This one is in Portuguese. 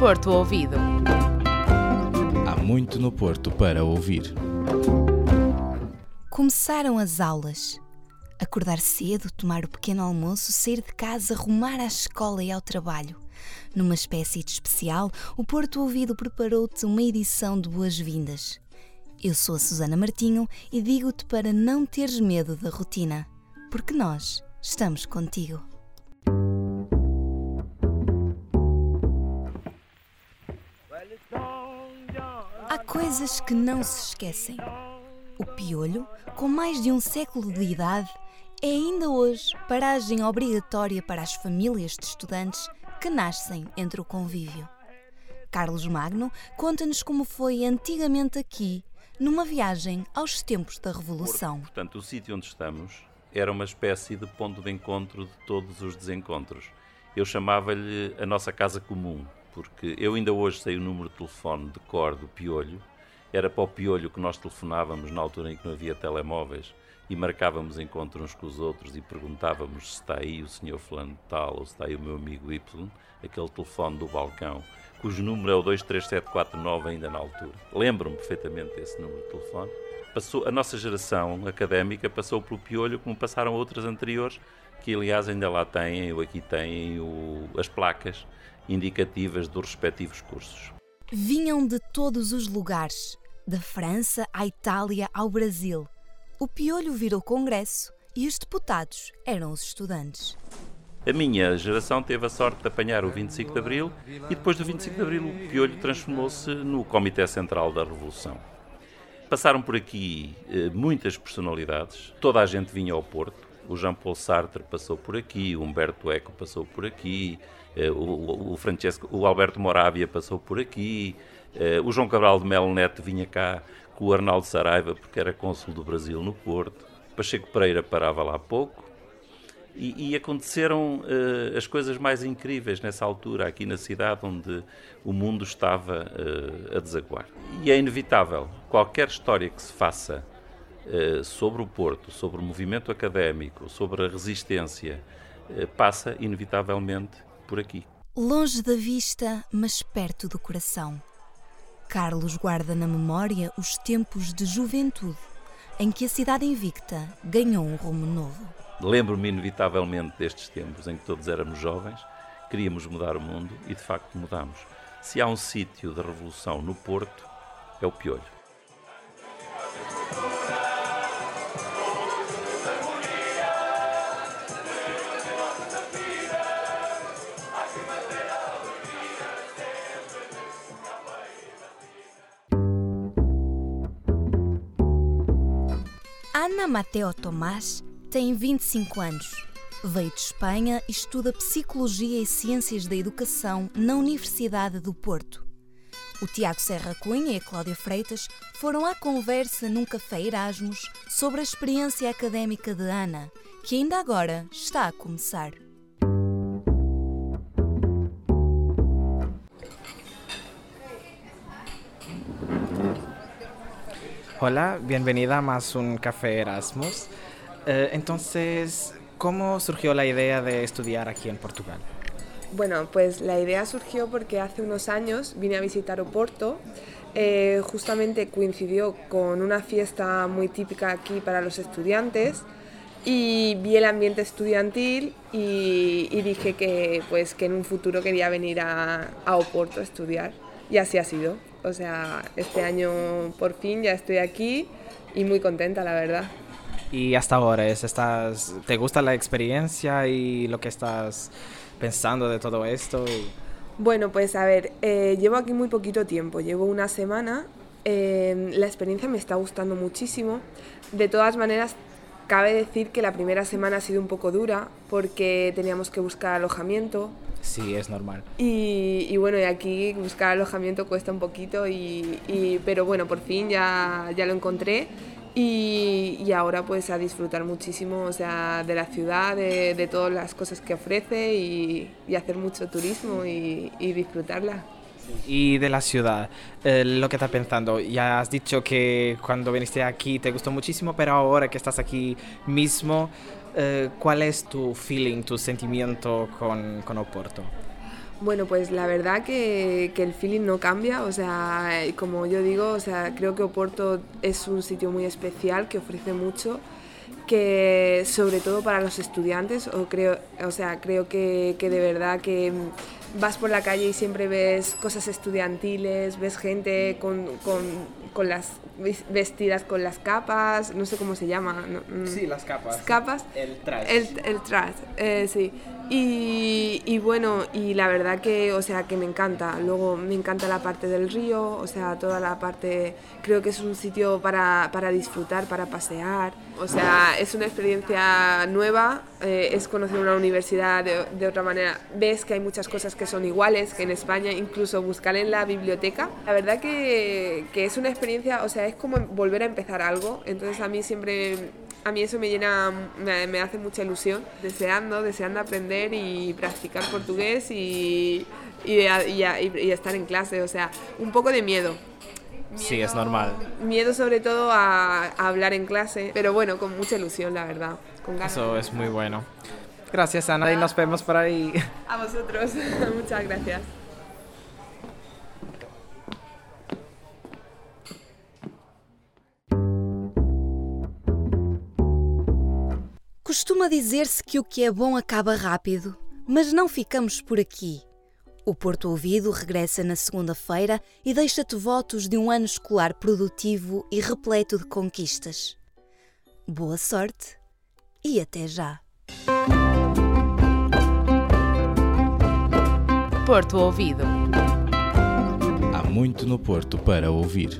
Porto Ouvido. Há muito no Porto para ouvir. Começaram as aulas. Acordar cedo, tomar o pequeno almoço, sair de casa, rumar à escola e ao trabalho. Numa espécie de especial, o Porto Ouvido preparou-te uma edição de boas-vindas. Eu sou a Susana Martinho e digo-te para não teres medo da rotina, porque nós estamos contigo. Há coisas que não se esquecem. O piolho, com mais de um século de idade, é ainda hoje paragem obrigatória para as famílias de estudantes que nascem entre o convívio. Carlos Magno conta-nos como foi antigamente aqui, numa viagem aos tempos da Revolução. Portanto, o sítio onde estamos era uma espécie de ponto de encontro de todos os desencontros. Eu chamava-lhe a nossa casa comum, porque eu ainda hoje sei o número de telefone de cor do Piolho. Era para o Piolho que nós telefonávamos na altura em que não havia telemóveis e marcávamos encontros uns com os outros e perguntávamos se está aí o senhor fulano tal ou se está aí o meu amigo Y, aquele telefone do balcão, cujo número é o 23749 ainda na altura. Lembro-me perfeitamente desse número de telefone. Passou, a nossa geração académica passou pelo piolho como passaram outras anteriores, que aliás ainda lá têm, ou aqui têm, o, as placas indicativas dos respectivos cursos. Vinham de todos os lugares, da França à Itália ao Brasil. O piolho virou congresso e os deputados eram os estudantes. A minha geração teve a sorte de apanhar o 25 de Abril e depois do 25 de Abril o piolho transformou-se no Comitê Central da Revolução. Passaram por aqui eh, muitas personalidades, toda a gente vinha ao Porto. O Jean-Paul Sartre passou por aqui, o Humberto Eco passou por aqui, eh, o, o, Francesco, o Alberto Moravia passou por aqui, eh, o João Cabral de Melo Neto vinha cá com o Arnaldo Saraiva, porque era cônsul do Brasil no Porto. Pacheco Pereira parava lá pouco. E, e aconteceram uh, as coisas mais incríveis nessa altura, aqui na cidade onde o mundo estava uh, a desaguar. E é inevitável, qualquer história que se faça sobre o Porto, sobre o movimento académico, sobre a resistência, passa inevitavelmente por aqui. Longe da vista, mas perto do coração. Carlos guarda na memória os tempos de juventude em que a cidade invicta ganhou um rumo novo. Lembro-me inevitavelmente destes tempos em que todos éramos jovens, queríamos mudar o mundo e de facto mudamos. Se há um sítio de revolução no Porto, é o Piolho. Ana Mateo Tomás tem 25 anos. Veio de Espanha e estuda Psicologia e Ciências da Educação na Universidade do Porto. O Tiago Serra Cunha e a Cláudia Freitas foram à conversa num café Erasmus sobre a experiência académica de Ana, que ainda agora está a começar. Hola, bienvenida a más un café Erasmus. Eh, entonces, ¿cómo surgió la idea de estudiar aquí en Portugal? Bueno, pues la idea surgió porque hace unos años vine a visitar Oporto. Eh, justamente coincidió con una fiesta muy típica aquí para los estudiantes y vi el ambiente estudiantil y, y dije que, pues, que en un futuro quería venir a, a Oporto a estudiar y así ha sido. O sea, este año por fin ya estoy aquí y muy contenta, la verdad. Y hasta ahora, es, estás, ¿te gusta la experiencia y lo que estás pensando de todo esto? Bueno, pues a ver, eh, llevo aquí muy poquito tiempo, llevo una semana. Eh, la experiencia me está gustando muchísimo. De todas maneras, cabe decir que la primera semana ha sido un poco dura porque teníamos que buscar alojamiento, Sí, es normal. Y, y, bueno, y aquí buscar alojamiento cuesta un poquito, y, y, pero bueno, por fin ya, ya lo encontré y, y, ahora pues a disfrutar muchísimo o sea, de la ciudad, de, de todas las cosas que ofrece y, y hacer mucho turismo y, disfrutarla. Y de la ciudad, eh, lo que estás pensando, ya has dicho que cuando viniste aquí te gustó muchísimo, pero ahora que estás aquí mismo, eh, ¿cuál es tu feeling, tu sentimiento con, con Oporto? Bueno, pues la verdad que, que, el feeling no cambia, o sea, como yo digo, o sea, creo que Oporto es un sitio muy especial que ofrece mucho, que sobre todo para los estudiantes, o creo, o sea, creo que, que de verdad que vas por la calle y siempre ves cosas estudiantiles, ves gente con, con, con las vestidas con las capas, no sé cómo se llama. Mm. Sí, las capas. Capas. El trash. El, el trash, eh, sí. Y, y, bueno, y la verdad que, o sea, que me encanta. Luego me encanta la parte del río, o sea, toda la parte, creo que es un sitio para, para disfrutar, para pasear. O sea, es una experiencia nueva, eh, es conocer una universidad de, de, otra manera. Ves que hay muchas cosas que son iguales, que en España incluso buscar en la biblioteca. La verdad que, que es una experiencia, o sea, es como volver a empezar algo. Entonces a mí siempre a mí eso me llena, me, me, hace mucha ilusión, deseando, deseando aprender y practicar portugués y, y, y, y, estar en clase, o sea, un poco de miedo. miedo sí, es normal. Miedo sobre todo a, a, hablar en clase, pero bueno, con mucha ilusión, la verdad. Con ganas. Eso es muy bueno. Gracias, Ana, y nos vemos por ahí. A vosotros, muchas gracias. Costuma dizer-se que o que é bom acaba rápido, mas não ficamos por aqui. O Porto Ouvido regressa na segunda-feira e deixa-te votos de um ano escolar produtivo e repleto de conquistas. Boa sorte e até já! Porto Ouvido. Há muito no Porto para ouvir.